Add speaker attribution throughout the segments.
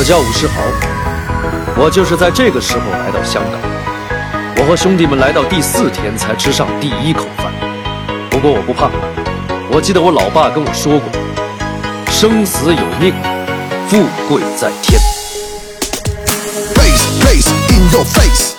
Speaker 1: 我叫武世豪，我就是在这个时候来到香港。我和兄弟们来到第四天才吃上第一口饭，不过我不怕。我记得我老爸跟我说过，生死有命，富贵在天。
Speaker 2: Bass, bass in your face.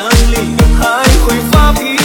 Speaker 3: 想你还会发脾气。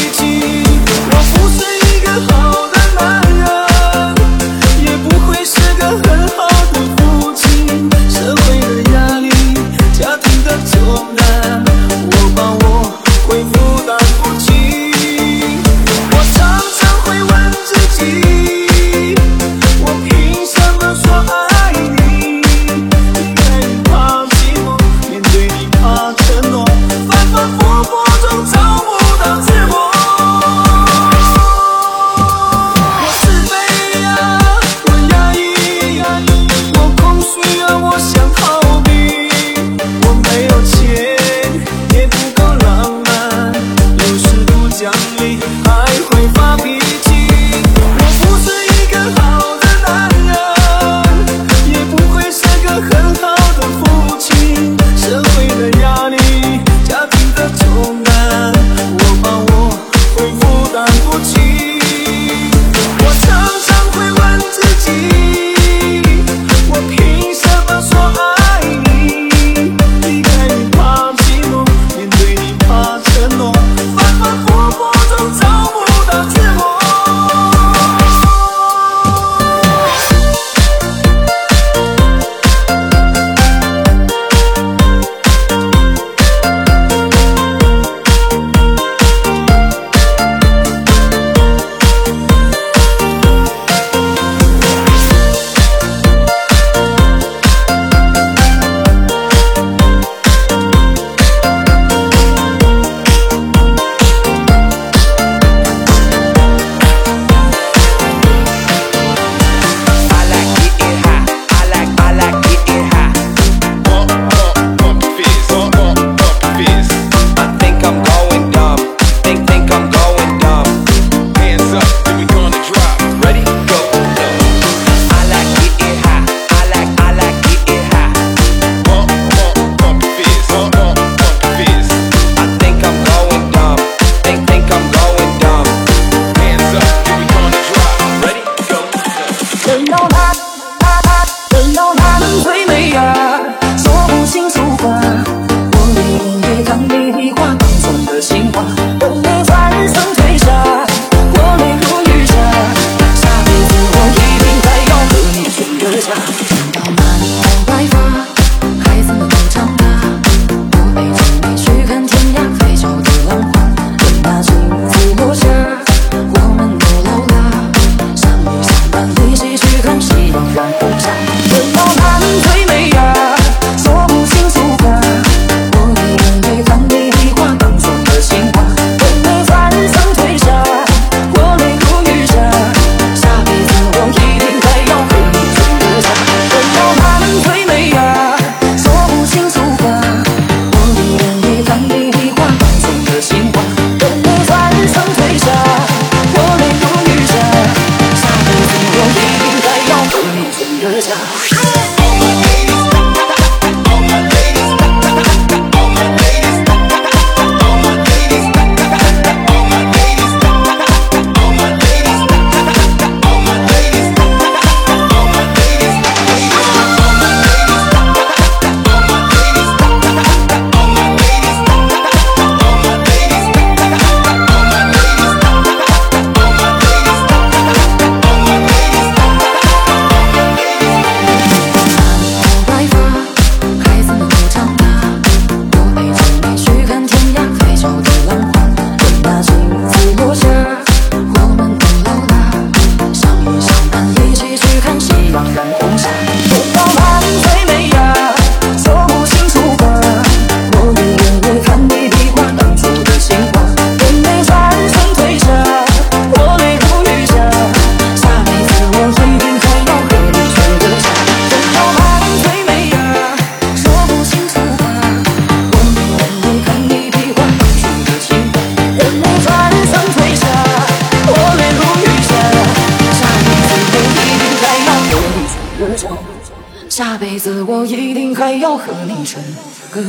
Speaker 4: 成个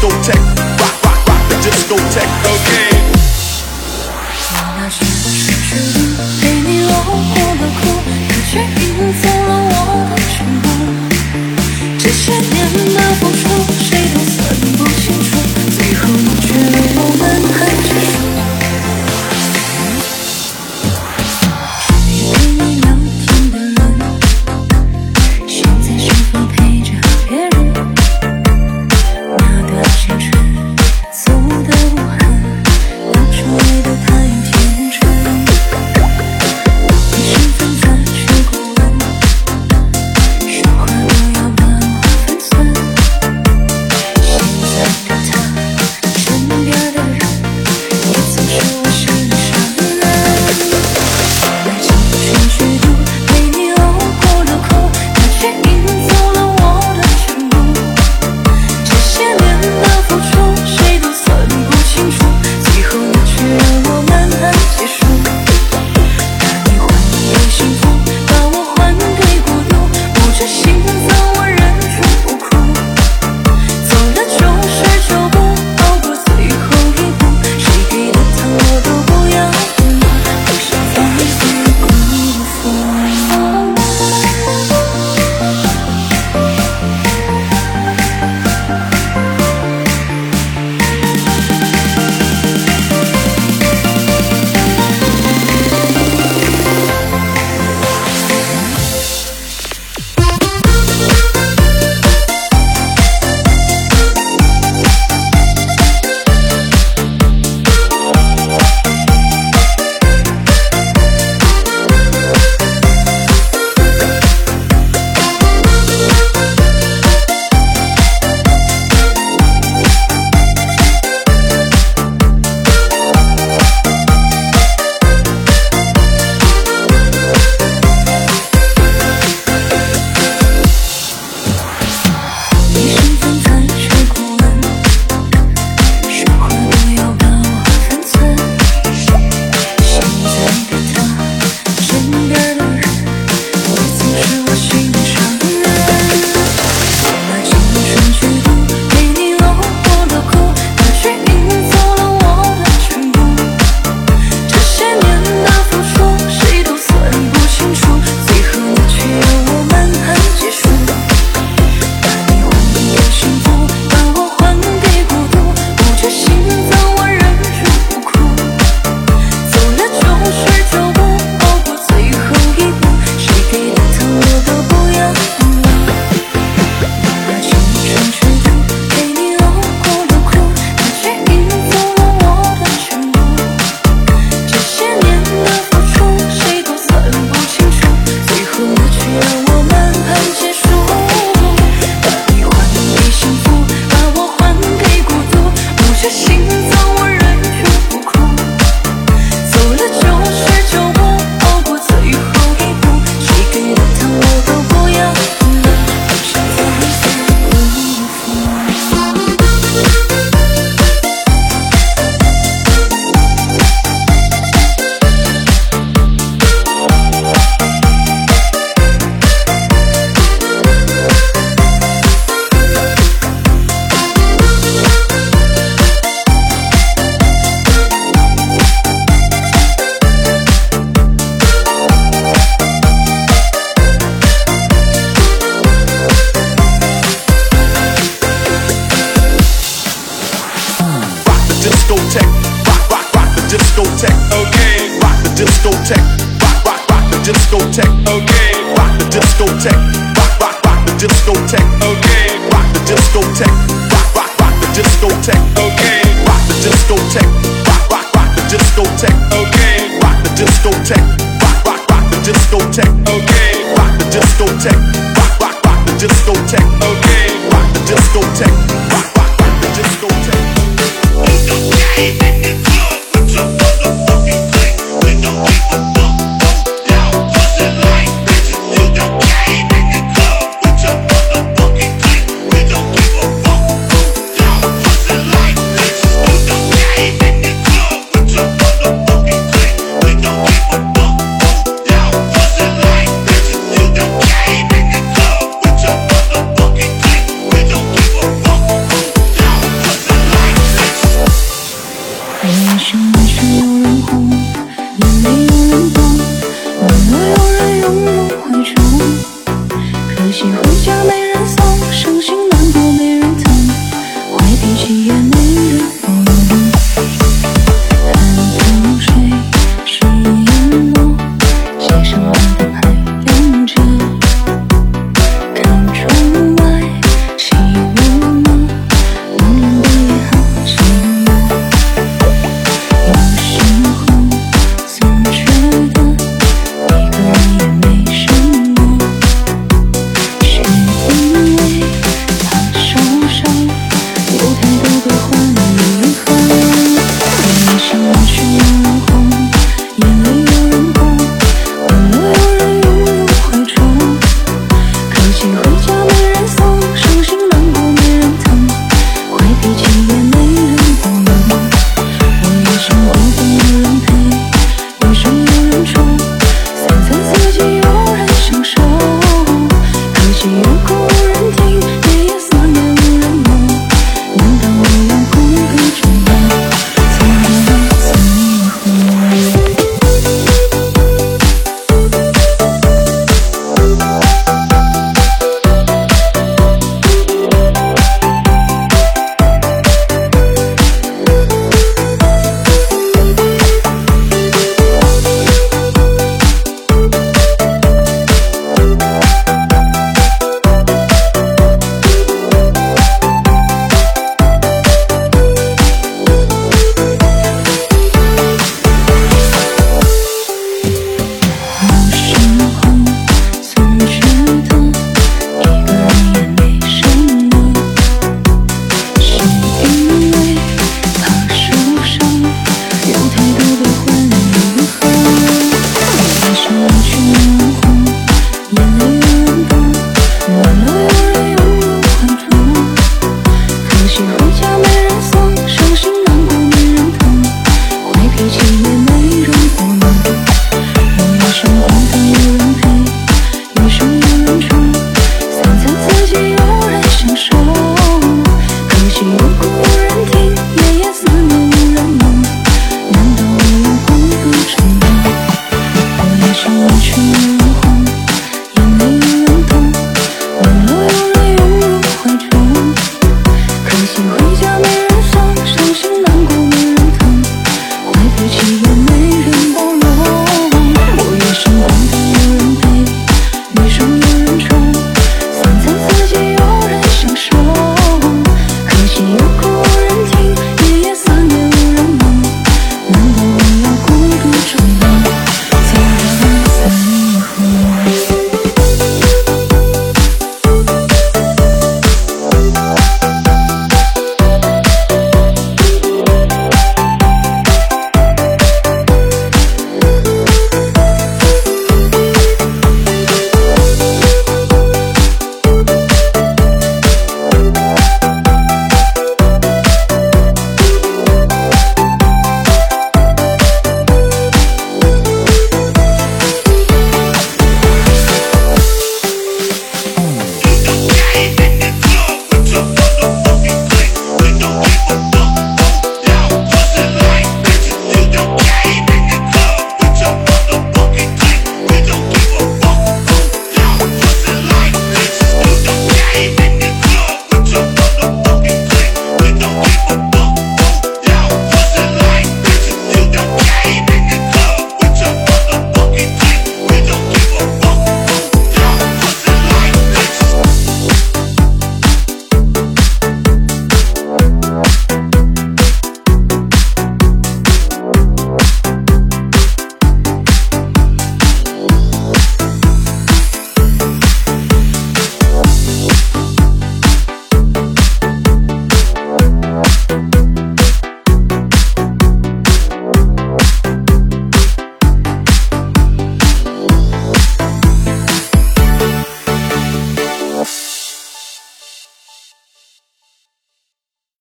Speaker 5: discotheque.